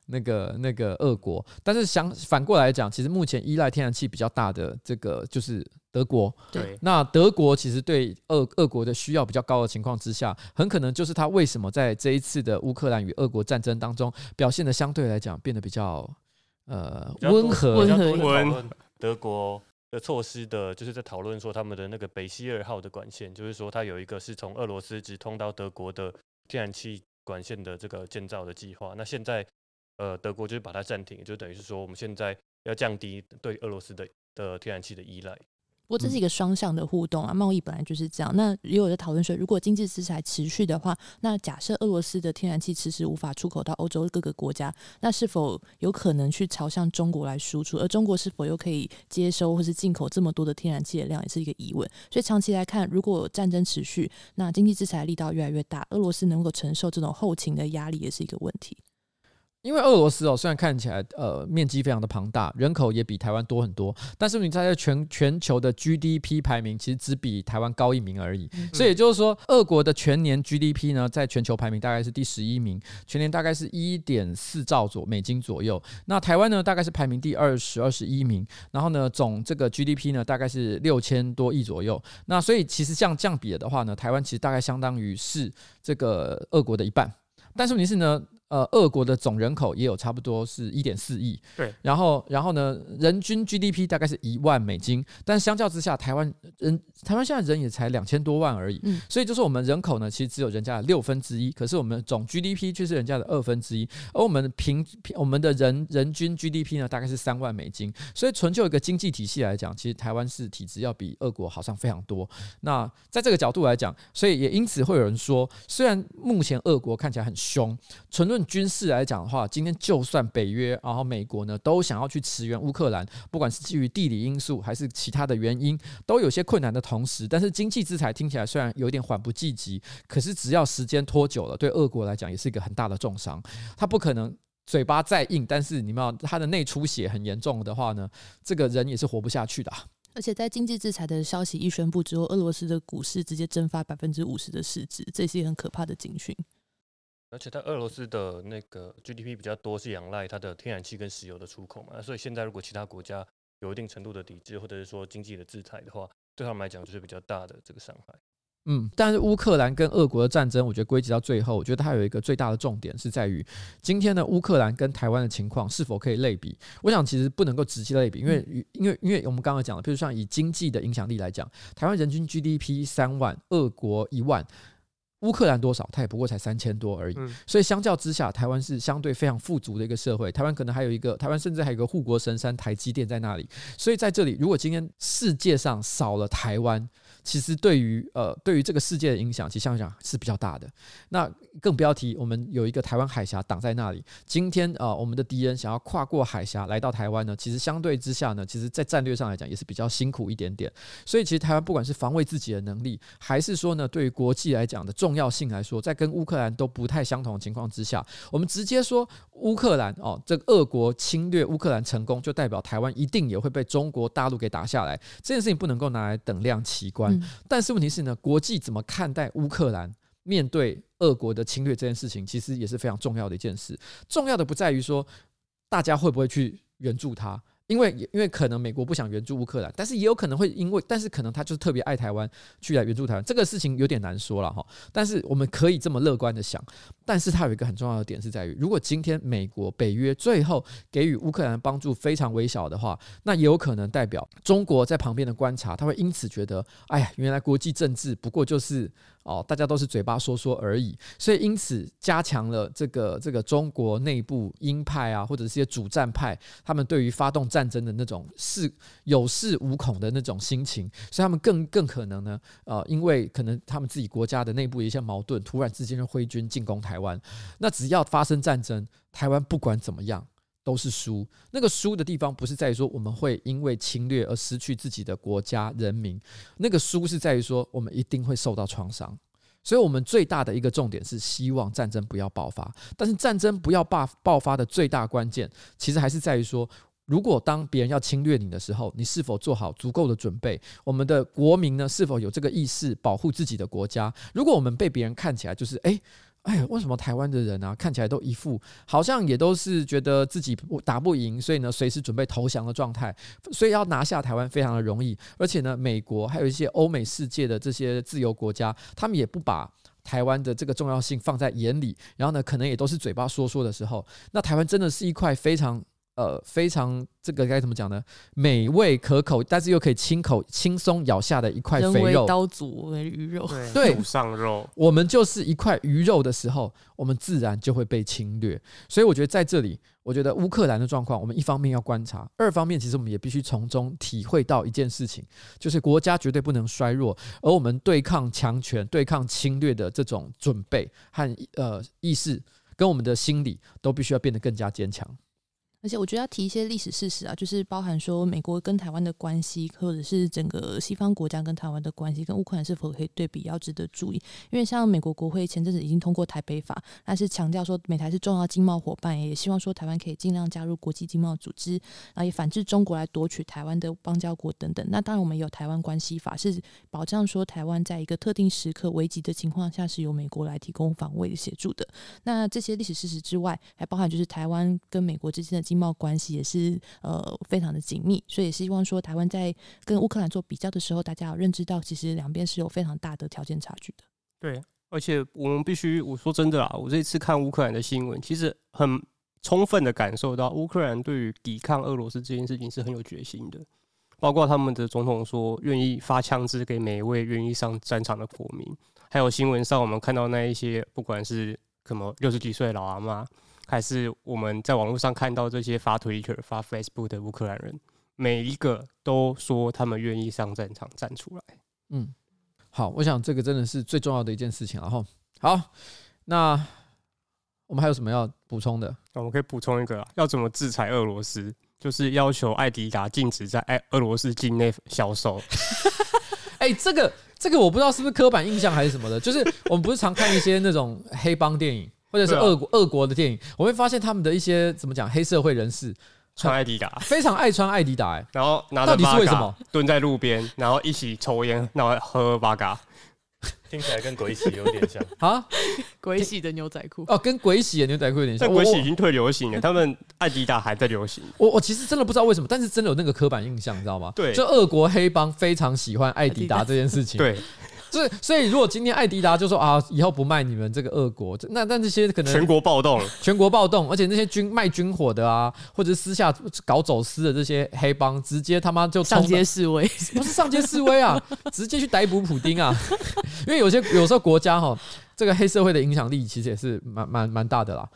那个那个俄国。但是想反过来讲，其实目前依赖天然气比较大的这个就是。德国，对，那德国其实对俄俄国的需要比较高的情况之下，很可能就是他为什么在这一次的乌克兰与俄国战争当中表现的相对来讲变得比较呃温和。温和。讨论德国的措施的，就是在讨论说他们的那个北溪二号的管线，就是说它有一个是从俄罗斯直通到德国的天然气管线的这个建造的计划。那现在呃德国就是把它暂停，就等于是说我们现在要降低对俄罗斯的的天然气的依赖。不过这是一个双向的互动啊，贸易本来就是这样。那也有在讨论说，如果经济制裁持续的话，那假设俄罗斯的天然气迟迟无法出口到欧洲各个国家，那是否有可能去朝向中国来输出？而中国是否又可以接收或是进口这么多的天然气的量，也是一个疑问。所以长期来看，如果战争持续，那经济制裁力道越来越大，俄罗斯能够承受这种后勤的压力，也是一个问题。因为俄罗斯哦，虽然看起来呃面积非常的庞大，人口也比台湾多很多，但是你在全全球的 GDP 排名其实只比台湾高一名而已。所以也就是说，俄国的全年 GDP 呢，在全球排名大概是第十一名，全年大概是一点四兆左美金左右。那台湾呢，大概是排名第二十二十一名，然后呢，总这个 GDP 呢，大概是六千多亿左右。那所以其实这样这样比的话呢，台湾其实大概相当于是这个俄国的一半。但是问题是呢。呃，俄国的总人口也有差不多是一点四亿，对，然后然后呢，人均 GDP 大概是一万美金，但相较之下，台湾人台湾现在人也才两千多万而已，嗯，所以就是我们人口呢，其实只有人家的六分之一，可是我们总 GDP 却是人家的二分之一，而我们平我们的人人均 GDP 呢，大概是三万美金，所以纯就一个经济体系来讲，其实台湾是体质要比俄国好上非常多。那在这个角度来讲，所以也因此会有人说，虽然目前俄国看起来很凶，纯论军事来讲的话，今天就算北约，然后美国呢，都想要去驰援乌克兰，不管是基于地理因素还是其他的原因，都有些困难的同时，但是经济制裁听起来虽然有点缓不济急，可是只要时间拖久了，对俄国来讲也是一个很大的重伤。他不可能嘴巴再硬，但是你们他的内出血很严重的话呢，这个人也是活不下去的。而且在经济制裁的消息一宣布之后，俄罗斯的股市直接蒸发百分之五十的市值，这是一个很可怕的警讯。而且，在俄罗斯的那个 GDP 比较多，是仰赖它的天然气跟石油的出口嘛。所以现在如果其他国家有一定程度的抵制，或者是说经济的制裁的话，对他们来讲就是比较大的这个伤害。嗯，但是乌克兰跟俄国的战争，我觉得归结到最后，我觉得它有一个最大的重点是在于，今天的乌克兰跟台湾的情况是否可以类比？我想其实不能够直接类比，因为因为因为我们刚刚讲了，比如像以经济的影响力来讲，台湾人均 GDP 三万，俄国一万。乌克兰多少？它也不过才三千多而已。所以相较之下，台湾是相对非常富足的一个社会。台湾可能还有一个，台湾甚至还有一个护国神山台积电在那里。所以在这里，如果今天世界上少了台湾，其实对于呃对于这个世界的影响，其实想想是比较大的。那更不要提我们有一个台湾海峡挡在那里。今天啊、我们的敌人想要跨过海峡来到台湾呢，其实相对之下呢，其实在战略上来讲也是比较辛苦一点点。所以其实台湾不管是防卫自己的能力，还是说呢对于国际来讲的重要性来说，在跟乌克兰都不太相同的情况之下，我们直接说乌克兰哦，这个俄国侵略乌克兰成功，就代表台湾一定也会被中国大陆给打下来。这件事情不能够拿来等量齐观。但是问题是呢，国际怎么看待乌克兰面对俄国的侵略这件事情，其实也是非常重要的一件事。重要的不在于说大家会不会去援助他。因为因为可能美国不想援助乌克兰，但是也有可能会因为，但是可能他就是特别爱台湾，去来援助台湾，这个事情有点难说了哈。但是我们可以这么乐观的想，但是它有一个很重要的点是在于，如果今天美国北约最后给予乌克兰帮助非常微小的话，那也有可能代表中国在旁边的观察，他会因此觉得，哎呀，原来国际政治不过就是。哦，大家都是嘴巴说说而已，所以因此加强了这个这个中国内部鹰派啊，或者是一些主战派，他们对于发动战争的那种是有恃无恐的那种心情，所以他们更更可能呢，呃，因为可能他们自己国家的内部一些矛盾，突然之间就挥军进攻台湾，那只要发生战争，台湾不管怎么样。都是输，那个输的地方不是在于说我们会因为侵略而失去自己的国家人民，那个输是在于说我们一定会受到创伤。所以，我们最大的一个重点是希望战争不要爆发。但是，战争不要爆爆发的最大关键，其实还是在于说，如果当别人要侵略你的时候，你是否做好足够的准备？我们的国民呢，是否有这个意识保护自己的国家？如果我们被别人看起来就是诶。哎呀，为什么台湾的人啊，看起来都一副好像也都是觉得自己打不赢，所以呢，随时准备投降的状态，所以要拿下台湾非常的容易。而且呢，美国还有一些欧美世界的这些自由国家，他们也不把台湾的这个重要性放在眼里，然后呢，可能也都是嘴巴说说的时候，那台湾真的是一块非常。呃，非常这个该怎么讲呢？美味可口，但是又可以轻口轻松咬下的一块肥肉，刀俎为鱼肉，对，肚上肉。我们就是一块鱼肉的时候，我们自然就会被侵略。所以我觉得在这里，我觉得乌克兰的状况，我们一方面要观察，二方面其实我们也必须从中体会到一件事情，就是国家绝对不能衰弱，而我们对抗强权、对抗侵略的这种准备和呃意识，跟我们的心理都必须要变得更加坚强。而且我觉得要提一些历史事实啊，就是包含说美国跟台湾的关系，或者是整个西方国家跟台湾的关系，跟乌克兰是否可以对比，要值得注意。因为像美国国会前阵子已经通过台北法，那是强调说美台是重要经贸伙伴，也希望说台湾可以尽量加入国际经贸组织，然后也反制中国来夺取台湾的邦交国等等。那当然我们有台湾关系法，是保障说台湾在一个特定时刻危急的情况下，是由美国来提供防卫的协助的。那这些历史事实之外，还包含就是台湾跟美国之间的经贸关系也是呃非常的紧密，所以希望说台湾在跟乌克兰做比较的时候，大家要认知到，其实两边是有非常大的条件差距的。对，而且我们必须，我说真的啦，我这一次看乌克兰的新闻，其实很充分的感受到乌克兰对于抵抗俄罗斯这件事情是很有决心的。包括他们的总统说愿意发枪支给每一位愿意上战场的国民，还有新闻上我们看到那一些不管是什么六十几岁老阿妈，还是我们在网络上看到这些发 Twitter、发 Facebook 的乌克兰人，每一个都说他们愿意上战场站出来。嗯。好，我想这个真的是最重要的一件事情。然后，好，那我们还有什么要补充的？我们可以补充一个啊，要怎么制裁俄罗斯？就是要求艾迪达禁止在爱俄罗斯境内销售。哎、欸，这个这个我不知道是不是刻板印象还是什么的。就是我们不是常看一些那种黑帮电影，或者是俄国俄国的电影，我会发现他们的一些怎么讲黑社会人士。穿艾迪达，非常爱穿艾迪达，哎，然后拿着，到底是为什么？蹲在路边，然后一起抽烟，然后喝八嘎，听起来跟鬼洗有点像 啊！鬼洗的牛仔裤哦，跟鬼洗的牛仔裤有点像。但鬼洗已经退流行了，他们艾迪达还在流行。我我其实真的不知道为什么，但是真的有那个刻板印象，你知道吗？对，就俄国黑帮非常喜欢艾迪达这件事情。对。所以，所以如果今天艾迪达就说啊，以后不卖你们这个俄国，那那这些可能全国暴动，全国暴动，而且那些军卖军火的啊，或者私下搞走私的这些黑帮，直接他妈就上街示威，不是上街示威啊，直接去逮捕普丁啊，因为有些有时候国家哈。这个黑社会的影响力其实也是蛮蛮蛮大的啦。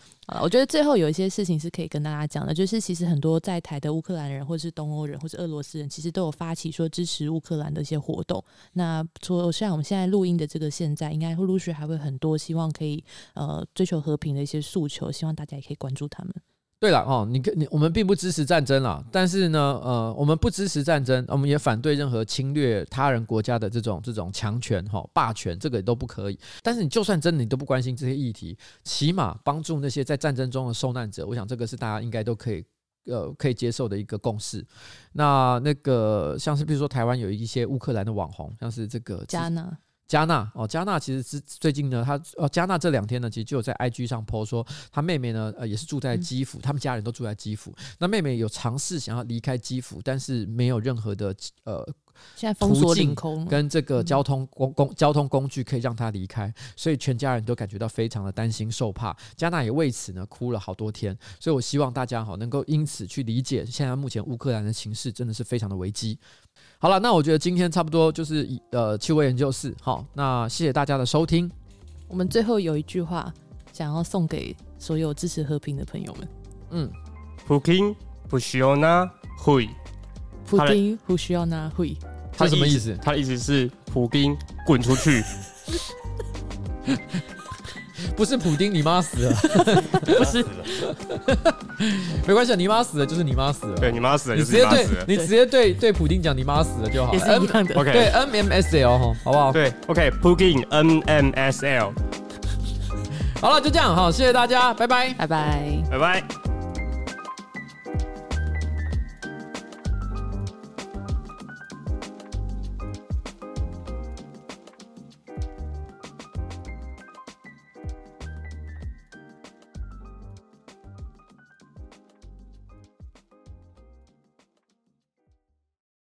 我觉得最后有一些事情是可以跟大家讲的，就是其实很多在台的乌克兰人，或是东欧人，或是俄罗斯人，其实都有发起说支持乌克兰的一些活动。那除像我们现在录音的这个现在，应该会陆续还会很多，希望可以呃追求和平的一些诉求，希望大家也可以关注他们。对了哦，你跟你我们并不支持战争啦，但是呢，呃，我们不支持战争，我们也反对任何侵略他人国家的这种这种强权哈、霸权，这个都不可以。但是你就算真的你都不关心这些议题，起码帮助那些在战争中的受难者，我想这个是大家应该都可以呃可以接受的一个共识。那那个像是比如说台湾有一些乌克兰的网红，像是这个加纳。加纳哦，加纳其实是最近呢，他哦，加纳这两天呢，其实就有在 IG 上 po 说，他妹妹呢，呃，也是住在基辅，他们家人都住在基辅。那妹妹有尝试想要离开基辅，但是没有任何的呃，现在封锁领空，跟这个交通公公交通工具可以让他离开，所以全家人都感觉到非常的担心受怕。加纳也为此呢哭了好多天，所以我希望大家哈能够因此去理解，现在目前乌克兰的形势真的是非常的危机。好了，那我觉得今天差不多就是呃七五二研究室，好，那谢谢大家的收听。我们最后有一句话想要送给所有支持和平的朋友们，嗯，普京不需要拿会，普京不需要拿会，他什么意思？他的意思是普京滚出去。不是普丁，你妈死了，不是，没关系，你妈死了就是你妈死了，对你妈死了，你直接对你直接对对普丁讲你妈死了就好，也是一样的，OK，对 M M S L 哈，好不好？对，OK，普丁 N M S L，好了，就这样，好，谢谢大家，拜拜，拜拜，拜拜。